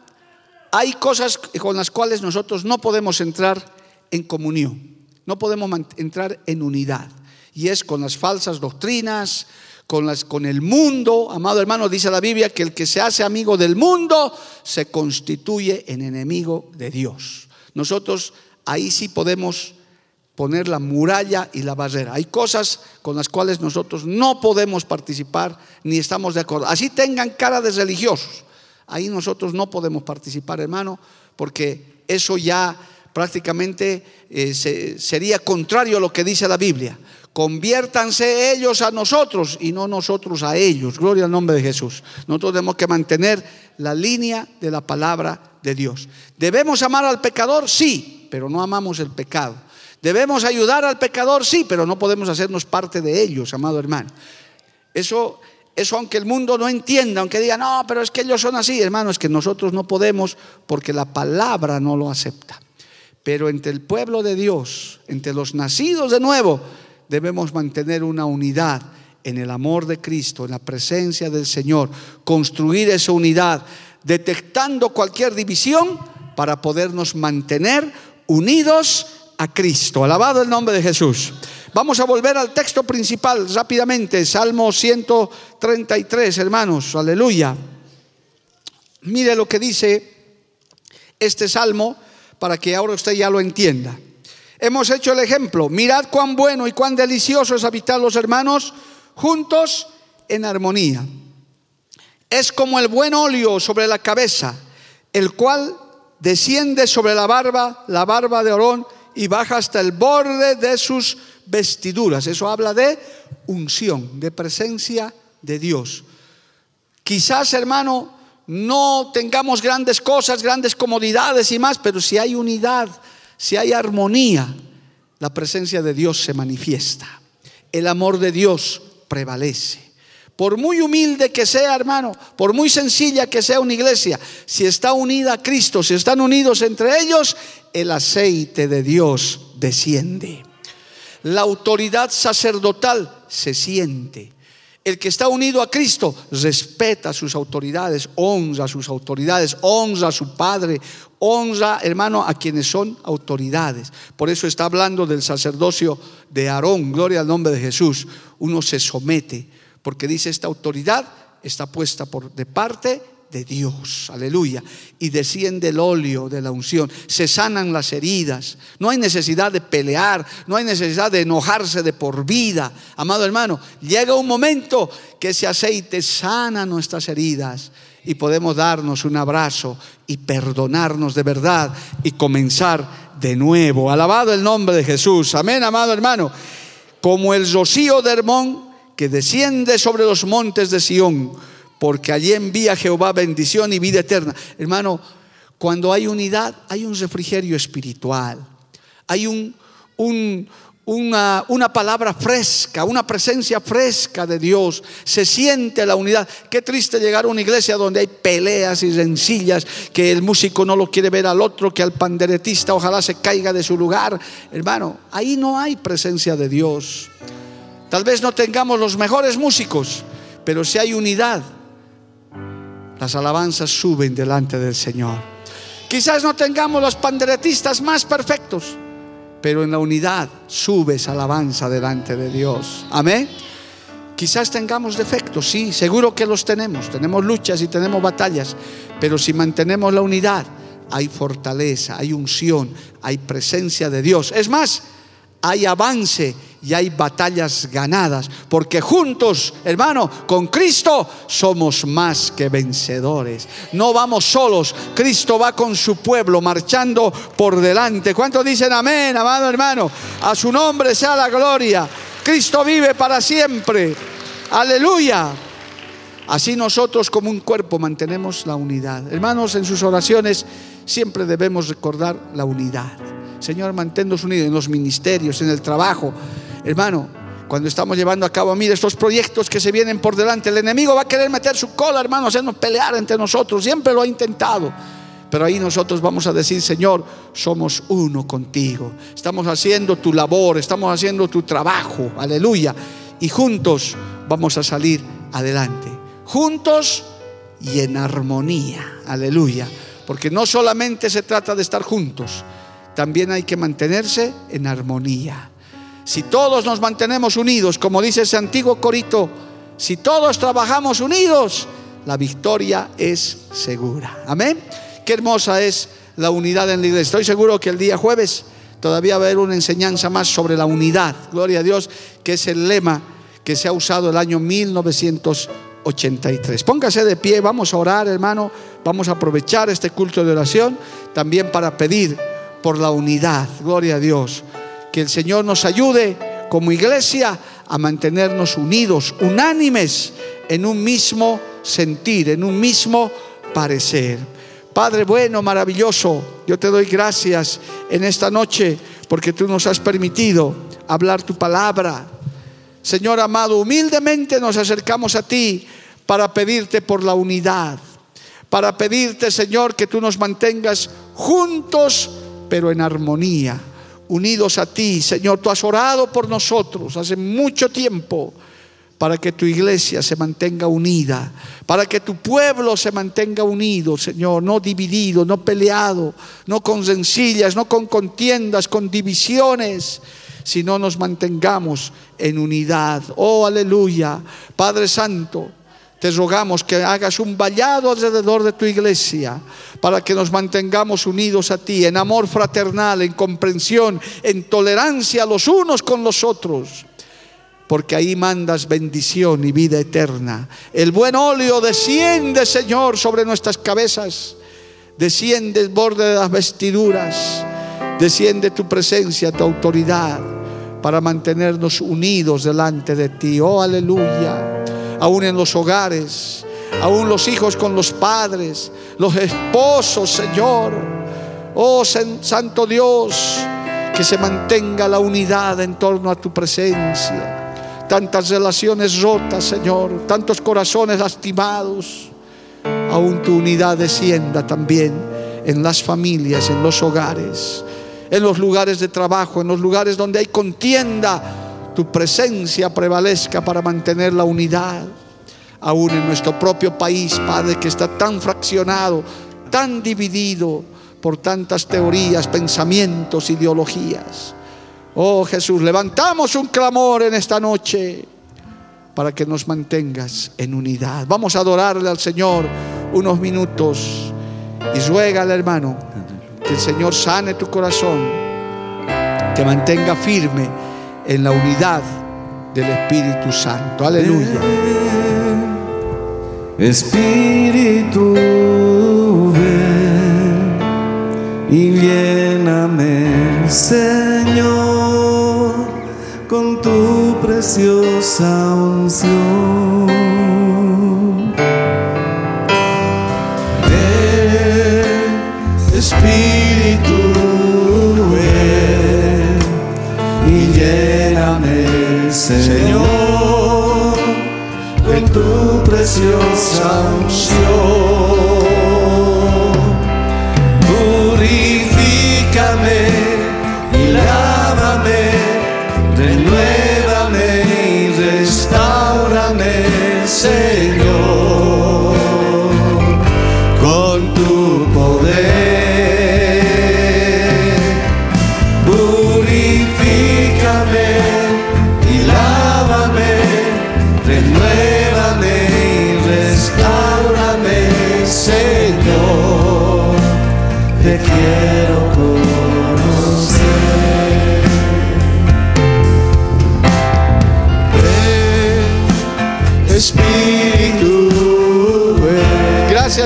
hay cosas con las cuales nosotros no podemos entrar en comunión, no podemos entrar en unidad. Y es con las falsas doctrinas, con, las, con el mundo. Amado hermano, dice la Biblia que el que se hace amigo del mundo se constituye en enemigo de Dios. Nosotros ahí sí podemos poner la muralla y la barrera. Hay cosas con las cuales nosotros no podemos participar ni estamos de acuerdo. Así tengan cara de religiosos ahí nosotros no podemos participar, hermano, porque eso ya prácticamente eh, sería contrario a lo que dice la Biblia. Conviértanse ellos a nosotros y no nosotros a ellos. Gloria al nombre de Jesús. Nosotros tenemos que mantener la línea de la palabra de Dios. ¿Debemos amar al pecador? Sí, pero no amamos el pecado. ¿Debemos ayudar al pecador? Sí, pero no podemos hacernos parte de ellos, amado hermano. Eso eso aunque el mundo no entienda, aunque diga, no, pero es que ellos son así, hermano, es que nosotros no podemos porque la palabra no lo acepta. Pero entre el pueblo de Dios, entre los nacidos de nuevo, debemos mantener una unidad en el amor de Cristo, en la presencia del Señor, construir esa unidad, detectando cualquier división para podernos mantener unidos a Cristo. Alabado el nombre de Jesús. Vamos a volver al texto principal rápidamente, Salmo 133, hermanos, aleluya. Mire lo que dice este salmo para que ahora usted ya lo entienda. Hemos hecho el ejemplo, mirad cuán bueno y cuán delicioso es habitar los hermanos juntos en armonía. Es como el buen óleo sobre la cabeza, el cual desciende sobre la barba, la barba de Orón, y baja hasta el borde de sus vestiduras. Eso habla de unción, de presencia de Dios. Quizás, hermano, no tengamos grandes cosas, grandes comodidades y más, pero si hay unidad, si hay armonía, la presencia de Dios se manifiesta. El amor de Dios prevalece. Por muy humilde que sea, hermano, por muy sencilla que sea una iglesia, si está unida a Cristo, si están unidos entre ellos, el aceite de Dios desciende. La autoridad sacerdotal se siente. El que está unido a Cristo respeta a sus autoridades, honra a sus autoridades, honra a su Padre, honra, hermano, a quienes son autoridades. Por eso está hablando del sacerdocio de Aarón, gloria al nombre de Jesús. Uno se somete, porque dice esta autoridad está puesta por de parte de Dios, aleluya, y desciende el óleo de la unción, se sanan las heridas, no hay necesidad de pelear, no hay necesidad de enojarse de por vida, amado hermano, llega un momento que ese aceite sana nuestras heridas y podemos darnos un abrazo y perdonarnos de verdad y comenzar de nuevo, alabado el nombre de Jesús, amén, amado hermano, como el rocío de Hermón que desciende sobre los montes de Sión, porque allí envía Jehová bendición y vida eterna. Hermano, cuando hay unidad, hay un refrigerio espiritual, hay un, una, una, palabra fresca, una presencia fresca de Dios, se siente la unidad. Qué triste llegar a una iglesia donde hay peleas y rencillas, que el músico no lo quiere ver al otro, que al panderetista ojalá se caiga de su lugar. Hermano, ahí no hay presencia de Dios. Tal vez no tengamos los mejores músicos, pero si hay unidad, las alabanzas suben delante del Señor. Quizás no tengamos los panderetistas más perfectos, pero en la unidad sube esa alabanza delante de Dios. Amén. Quizás tengamos defectos, sí, seguro que los tenemos. Tenemos luchas y tenemos batallas, pero si mantenemos la unidad, hay fortaleza, hay unción, hay presencia de Dios. Es más, hay avance y hay batallas ganadas, porque juntos, hermano, con Cristo somos más que vencedores. No vamos solos, Cristo va con su pueblo marchando por delante. ¿Cuántos dicen amén, amado hermano? A su nombre sea la gloria. Cristo vive para siempre. Aleluya. Así nosotros como un cuerpo mantenemos la unidad. Hermanos, en sus oraciones siempre debemos recordar la unidad. Señor, manténnos unidos en los ministerios, en el trabajo. Hermano, cuando estamos llevando a cabo, mire, estos proyectos que se vienen por delante, el enemigo va a querer meter su cola, hermano, hacernos pelear entre nosotros. Siempre lo ha intentado. Pero ahí nosotros vamos a decir, Señor, somos uno contigo. Estamos haciendo tu labor, estamos haciendo tu trabajo. Aleluya. Y juntos vamos a salir adelante. Juntos y en armonía. Aleluya. Porque no solamente se trata de estar juntos, también hay que mantenerse en armonía. Si todos nos mantenemos unidos, como dice ese antiguo corito, si todos trabajamos unidos, la victoria es segura. Amén. Qué hermosa es la unidad en la iglesia. Estoy seguro que el día jueves todavía va a haber una enseñanza más sobre la unidad. Gloria a Dios, que es el lema que se ha usado el año 1983. Póngase de pie, vamos a orar, hermano. Vamos a aprovechar este culto de oración también para pedir por la unidad. Gloria a Dios. Que el Señor nos ayude como iglesia a mantenernos unidos, unánimes, en un mismo sentir, en un mismo parecer. Padre bueno, maravilloso, yo te doy gracias en esta noche porque tú nos has permitido hablar tu palabra. Señor amado, humildemente nos acercamos a ti para pedirte por la unidad, para pedirte, Señor, que tú nos mantengas juntos pero en armonía, unidos a ti. Señor, tú has orado por nosotros hace mucho tiempo para que tu iglesia se mantenga unida, para que tu pueblo se mantenga unido, Señor, no dividido, no peleado, no con sencillas, no con contiendas, con divisiones, sino nos mantengamos en unidad. Oh, aleluya. Padre Santo, te rogamos que hagas un vallado alrededor de tu iglesia para que nos mantengamos unidos a ti en amor fraternal, en comprensión, en tolerancia los unos con los otros. Porque ahí mandas bendición y vida eterna. El buen óleo desciende, Señor, sobre nuestras cabezas. Desciende el borde de las vestiduras. Desciende tu presencia, tu autoridad, para mantenernos unidos delante de ti. Oh, aleluya aún en los hogares, aún los hijos con los padres, los esposos, Señor. Oh Santo Dios, que se mantenga la unidad en torno a tu presencia. tantas relaciones rotas, Señor, tantos corazones lastimados. Aún tu unidad descienda también en las familias, en los hogares, en los lugares de trabajo, en los lugares donde hay contienda. Tu presencia prevalezca para mantener la unidad. Aún en nuestro propio país, Padre, que está tan fraccionado, tan dividido por tantas teorías, pensamientos, ideologías. Oh Jesús, levantamos un clamor en esta noche para que nos mantengas en unidad. Vamos a adorarle al Señor unos minutos y ruega al hermano que el Señor sane tu corazón, que mantenga firme en la unidad del Espíritu Santo. Aleluya. Espíritu, ven y lléname, Señor, con tu preciosa unción. Espíritu, Señor, con tu preciosa unción. Purifícame y lávame, renuévame y restaurame, Señor,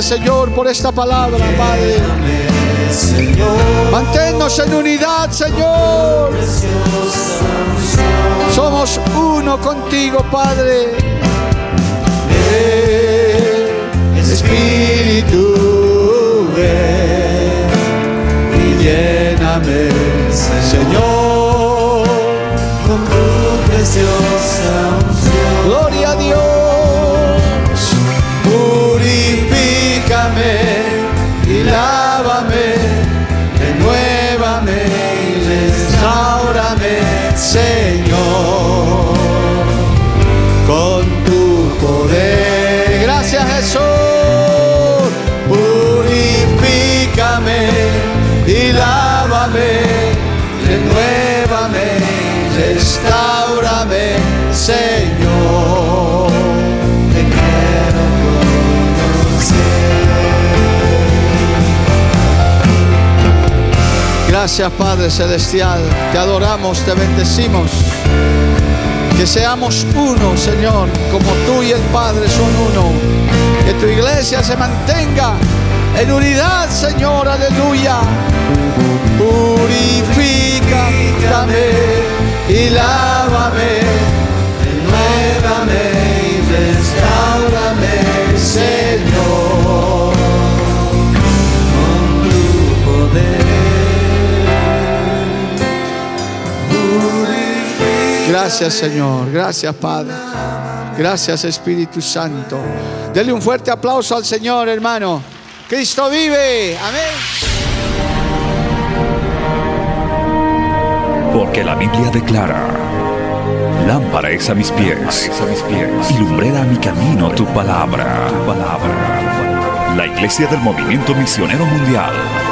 Gracias Señor por esta palabra, Padre. Manténnos en unidad, Señor. Somos uno contigo, Padre. Espíritu, ven y lléname, Señor, con tu preciosa unción. Gloria Gracias Padre Celestial. Te adoramos, te bendecimos. Que seamos uno, Señor, como tú y el Padre son uno. Que tu iglesia se mantenga en unidad, Señor, aleluya. Purifícame y lávame, renuévame y restaurame, Señor, con tu poder. Gracias Señor, gracias Padre. Gracias Espíritu Santo. Dele un fuerte aplauso al Señor, hermano. Cristo vive. Amén. Porque la Biblia declara, lámpara es a mis pies, a mis pies y lumbrera a mi camino tu palabra. Tu palabra. La Iglesia del Movimiento Misionero Mundial